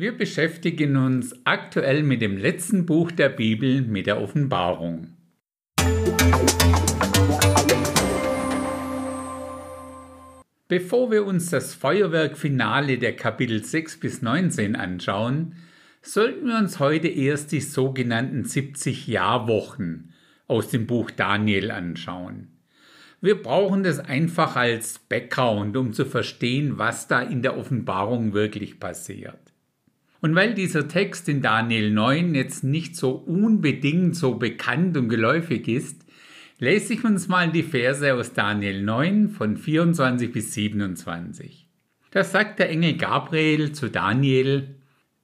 Wir beschäftigen uns aktuell mit dem letzten Buch der Bibel, mit der Offenbarung. Bevor wir uns das Feuerwerkfinale der Kapitel 6 bis 19 anschauen, sollten wir uns heute erst die sogenannten 70 Jahrwochen aus dem Buch Daniel anschauen. Wir brauchen das einfach als Background, um zu verstehen, was da in der Offenbarung wirklich passiert. Und weil dieser Text in Daniel 9 jetzt nicht so unbedingt so bekannt und geläufig ist, lese ich uns mal die Verse aus Daniel 9 von 24 bis 27. Da sagt der Engel Gabriel zu Daniel,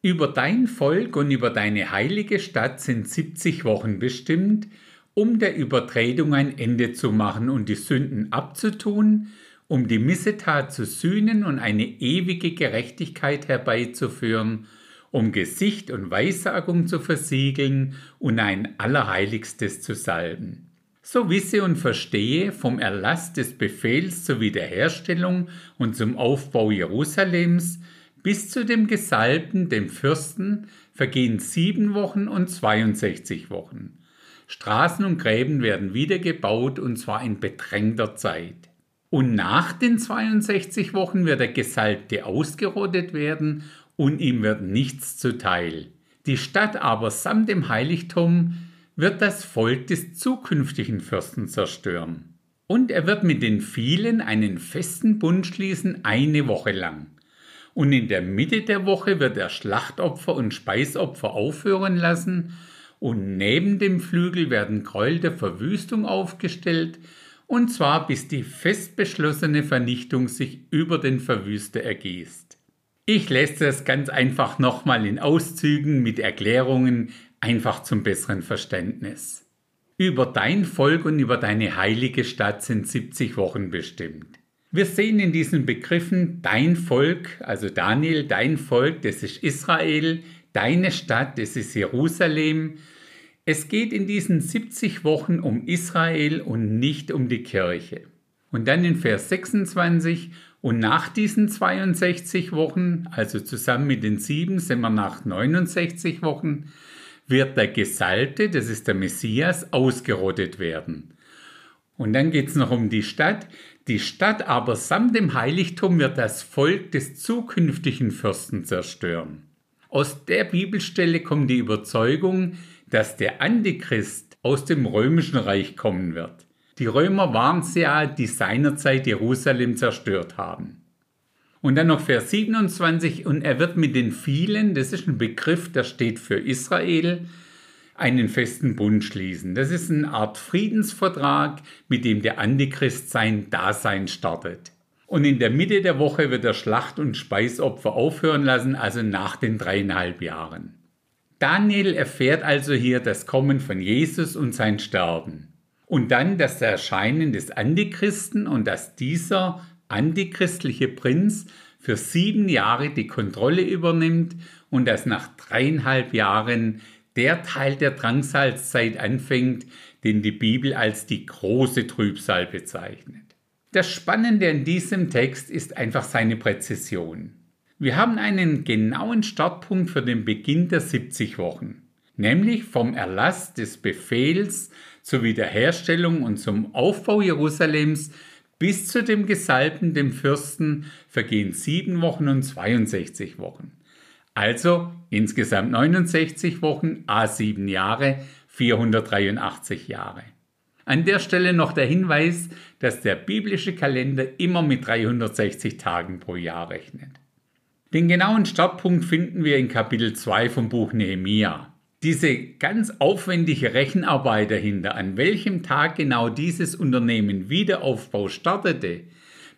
über dein Volk und über deine heilige Stadt sind 70 Wochen bestimmt, um der Übertretung ein Ende zu machen und die Sünden abzutun, um die Missetat zu sühnen und eine ewige Gerechtigkeit herbeizuführen um Gesicht und Weissagung zu versiegeln und ein Allerheiligstes zu salben. So wisse und verstehe vom Erlass des Befehls zur Wiederherstellung und zum Aufbau Jerusalems bis zu dem Gesalbten, dem Fürsten, vergehen sieben Wochen und 62 Wochen. Straßen und Gräben werden wieder gebaut und zwar in bedrängter Zeit. Und nach den 62 Wochen wird der Gesalbte ausgerottet werden und ihm wird nichts zuteil. Die Stadt aber samt dem Heiligtum wird das Volk des zukünftigen Fürsten zerstören. Und er wird mit den vielen einen festen Bund schließen eine Woche lang. Und in der Mitte der Woche wird er Schlachtopfer und Speisopfer aufhören lassen, und neben dem Flügel werden Gräuel der Verwüstung aufgestellt, und zwar bis die fest beschlossene Vernichtung sich über den Verwüster ergießt. Ich lese das ganz einfach nochmal in Auszügen mit Erklärungen, einfach zum besseren Verständnis. Über dein Volk und über deine heilige Stadt sind 70 Wochen bestimmt. Wir sehen in diesen Begriffen dein Volk, also Daniel, dein Volk, das ist Israel, deine Stadt, das ist Jerusalem. Es geht in diesen 70 Wochen um Israel und nicht um die Kirche. Und dann in Vers 26, und nach diesen 62 Wochen, also zusammen mit den sieben, sind wir nach 69 Wochen, wird der Gesalte, das ist der Messias, ausgerottet werden. Und dann geht es noch um die Stadt. Die Stadt aber samt dem Heiligtum wird das Volk des zukünftigen Fürsten zerstören. Aus der Bibelstelle kommt die Überzeugung, dass der Antichrist aus dem römischen Reich kommen wird. Die Römer waren es ja, die seinerzeit Jerusalem zerstört haben. Und dann noch Vers 27, und er wird mit den vielen, das ist ein Begriff, der steht für Israel, einen festen Bund schließen. Das ist eine Art Friedensvertrag, mit dem der Antichrist sein Dasein startet. Und in der Mitte der Woche wird er Schlacht- und Speisopfer aufhören lassen, also nach den dreieinhalb Jahren. Daniel erfährt also hier das Kommen von Jesus und sein Sterben. Und dann das Erscheinen des Antichristen und dass dieser antichristliche Prinz für sieben Jahre die Kontrolle übernimmt und dass nach dreieinhalb Jahren der Teil der Drangsalzzeit anfängt, den die Bibel als die große Trübsal bezeichnet. Das Spannende an diesem Text ist einfach seine Präzision. Wir haben einen genauen Startpunkt für den Beginn der 70 Wochen, nämlich vom Erlass des Befehls zur Wiederherstellung und zum Aufbau Jerusalems bis zu dem Gesalbten, dem Fürsten, vergehen sieben Wochen und 62 Wochen. Also insgesamt 69 Wochen, a sieben Jahre, 483 Jahre. An der Stelle noch der Hinweis, dass der biblische Kalender immer mit 360 Tagen pro Jahr rechnet. Den genauen Startpunkt finden wir in Kapitel 2 vom Buch Nehemia diese ganz aufwendige Rechenarbeit dahinter, an welchem Tag genau dieses Unternehmen Wiederaufbau startete,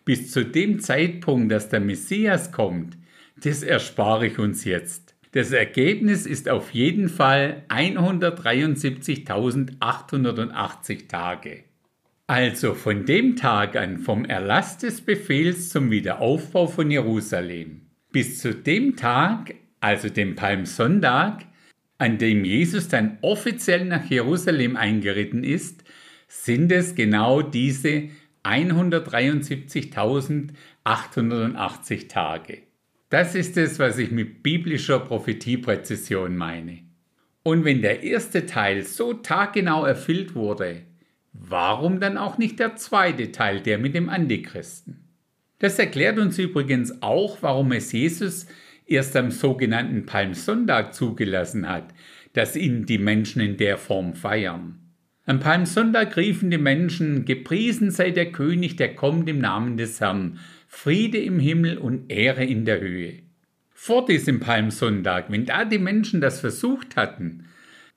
bis zu dem Zeitpunkt, dass der Messias kommt, das erspare ich uns jetzt. Das Ergebnis ist auf jeden Fall 173.880 Tage. Also von dem Tag an, vom Erlass des Befehls zum Wiederaufbau von Jerusalem, bis zu dem Tag, also dem Palmsonntag, an dem Jesus dann offiziell nach Jerusalem eingeritten ist, sind es genau diese 173.880 Tage. Das ist es, was ich mit biblischer Prophethiepräzision meine. Und wenn der erste Teil so taggenau erfüllt wurde, warum dann auch nicht der zweite Teil, der mit dem Antichristen? Das erklärt uns übrigens auch, warum es Jesus erst am sogenannten Palmsonntag zugelassen hat, dass ihn die Menschen in der Form feiern. Am Palmsonntag riefen die Menschen, gepriesen sei der König, der kommt im Namen des Herrn, Friede im Himmel und Ehre in der Höhe. Vor diesem Palmsonntag, wenn da die Menschen das versucht hatten,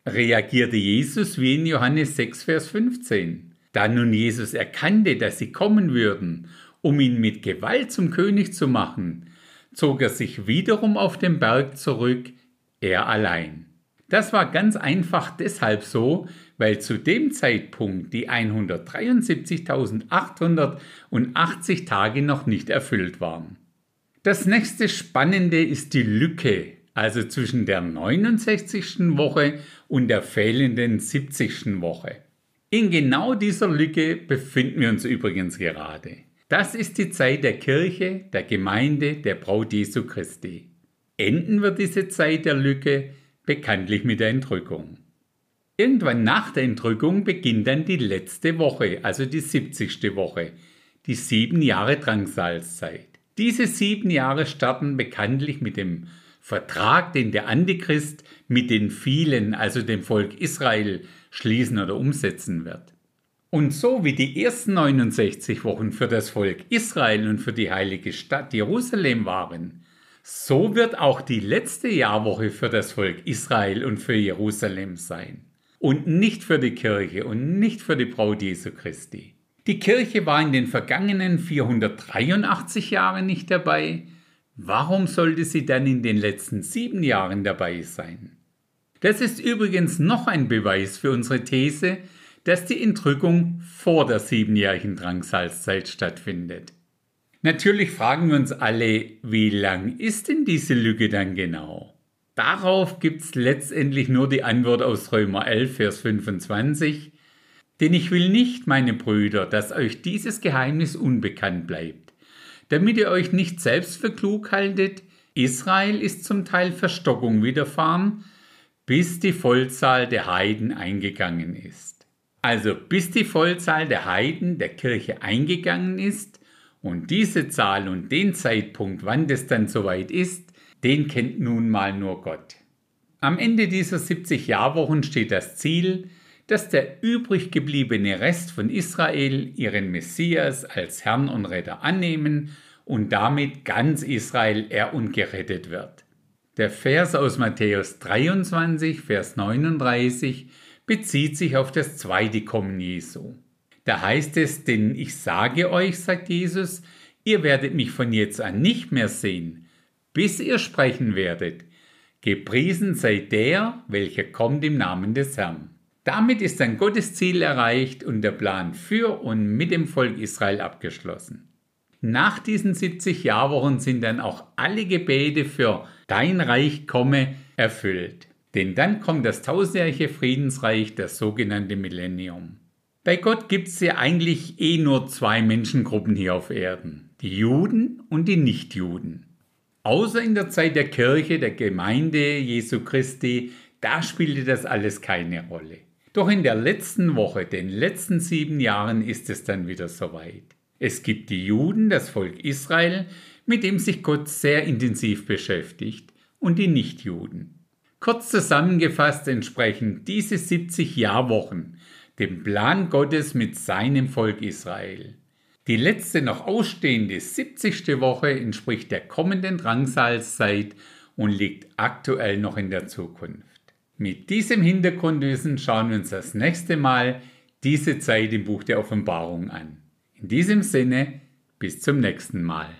reagierte Jesus wie in Johannes 6, Vers 15. Da nun Jesus erkannte, dass sie kommen würden, um ihn mit Gewalt zum König zu machen, zog er sich wiederum auf den Berg zurück, er allein. Das war ganz einfach deshalb so, weil zu dem Zeitpunkt die 173.880 Tage noch nicht erfüllt waren. Das nächste Spannende ist die Lücke, also zwischen der 69. Woche und der fehlenden 70. Woche. In genau dieser Lücke befinden wir uns übrigens gerade. Das ist die Zeit der Kirche, der Gemeinde, der Braut Jesu Christi. Enden wird diese Zeit der Lücke bekanntlich mit der Entrückung. Irgendwann nach der Entrückung beginnt dann die letzte Woche, also die 70. Woche, die sieben Jahre Drangsalzzeit. Diese sieben Jahre starten bekanntlich mit dem Vertrag, den der Antichrist mit den vielen, also dem Volk Israel, schließen oder umsetzen wird. Und so wie die ersten 69 Wochen für das Volk Israel und für die heilige Stadt Jerusalem waren, so wird auch die letzte Jahrwoche für das Volk Israel und für Jerusalem sein. Und nicht für die Kirche und nicht für die Braut Jesu Christi. Die Kirche war in den vergangenen 483 Jahren nicht dabei. Warum sollte sie dann in den letzten sieben Jahren dabei sein? Das ist übrigens noch ein Beweis für unsere These, dass die Entrückung vor der siebenjährigen Drangsalzzeit stattfindet. Natürlich fragen wir uns alle, wie lang ist denn diese Lücke dann genau? Darauf gibt es letztendlich nur die Antwort aus Römer 11, Vers 25. Denn ich will nicht, meine Brüder, dass euch dieses Geheimnis unbekannt bleibt, damit ihr euch nicht selbst für klug haltet, Israel ist zum Teil Verstockung widerfahren, bis die Vollzahl der Heiden eingegangen ist. Also bis die Vollzahl der Heiden der Kirche eingegangen ist und diese Zahl und den Zeitpunkt, wann das dann soweit ist, den kennt nun mal nur Gott. Am Ende dieser 70 Jahrwochen steht das Ziel, dass der übrig gebliebene Rest von Israel ihren Messias als Herrn und Retter annehmen und damit ganz Israel er und gerettet wird. Der Vers aus Matthäus 23, Vers 39 bezieht sich auf das zweite Kommen Jesu. Da heißt es, denn ich sage euch, sagt Jesus, ihr werdet mich von jetzt an nicht mehr sehen, bis ihr sprechen werdet. Gepriesen sei der, welcher kommt im Namen des Herrn. Damit ist ein Gottes Ziel erreicht und der Plan für und mit dem Volk Israel abgeschlossen. Nach diesen 70 Jahrwochen sind dann auch alle Gebete für Dein Reich komme erfüllt. Denn dann kommt das tausendjährige Friedensreich, das sogenannte Millennium. Bei Gott gibt es ja eigentlich eh nur zwei Menschengruppen hier auf Erden, die Juden und die Nichtjuden. Außer in der Zeit der Kirche, der Gemeinde Jesu Christi, da spielte das alles keine Rolle. Doch in der letzten Woche, den letzten sieben Jahren, ist es dann wieder soweit. Es gibt die Juden, das Volk Israel, mit dem sich Gott sehr intensiv beschäftigt, und die Nichtjuden. Kurz zusammengefasst entsprechen diese 70 Jahrwochen dem Plan Gottes mit seinem Volk Israel. Die letzte noch ausstehende 70. Woche entspricht der kommenden Drangsalzzeit und liegt aktuell noch in der Zukunft. Mit diesem Hintergrundwissen schauen wir uns das nächste Mal diese Zeit im Buch der Offenbarung an. In diesem Sinne, bis zum nächsten Mal.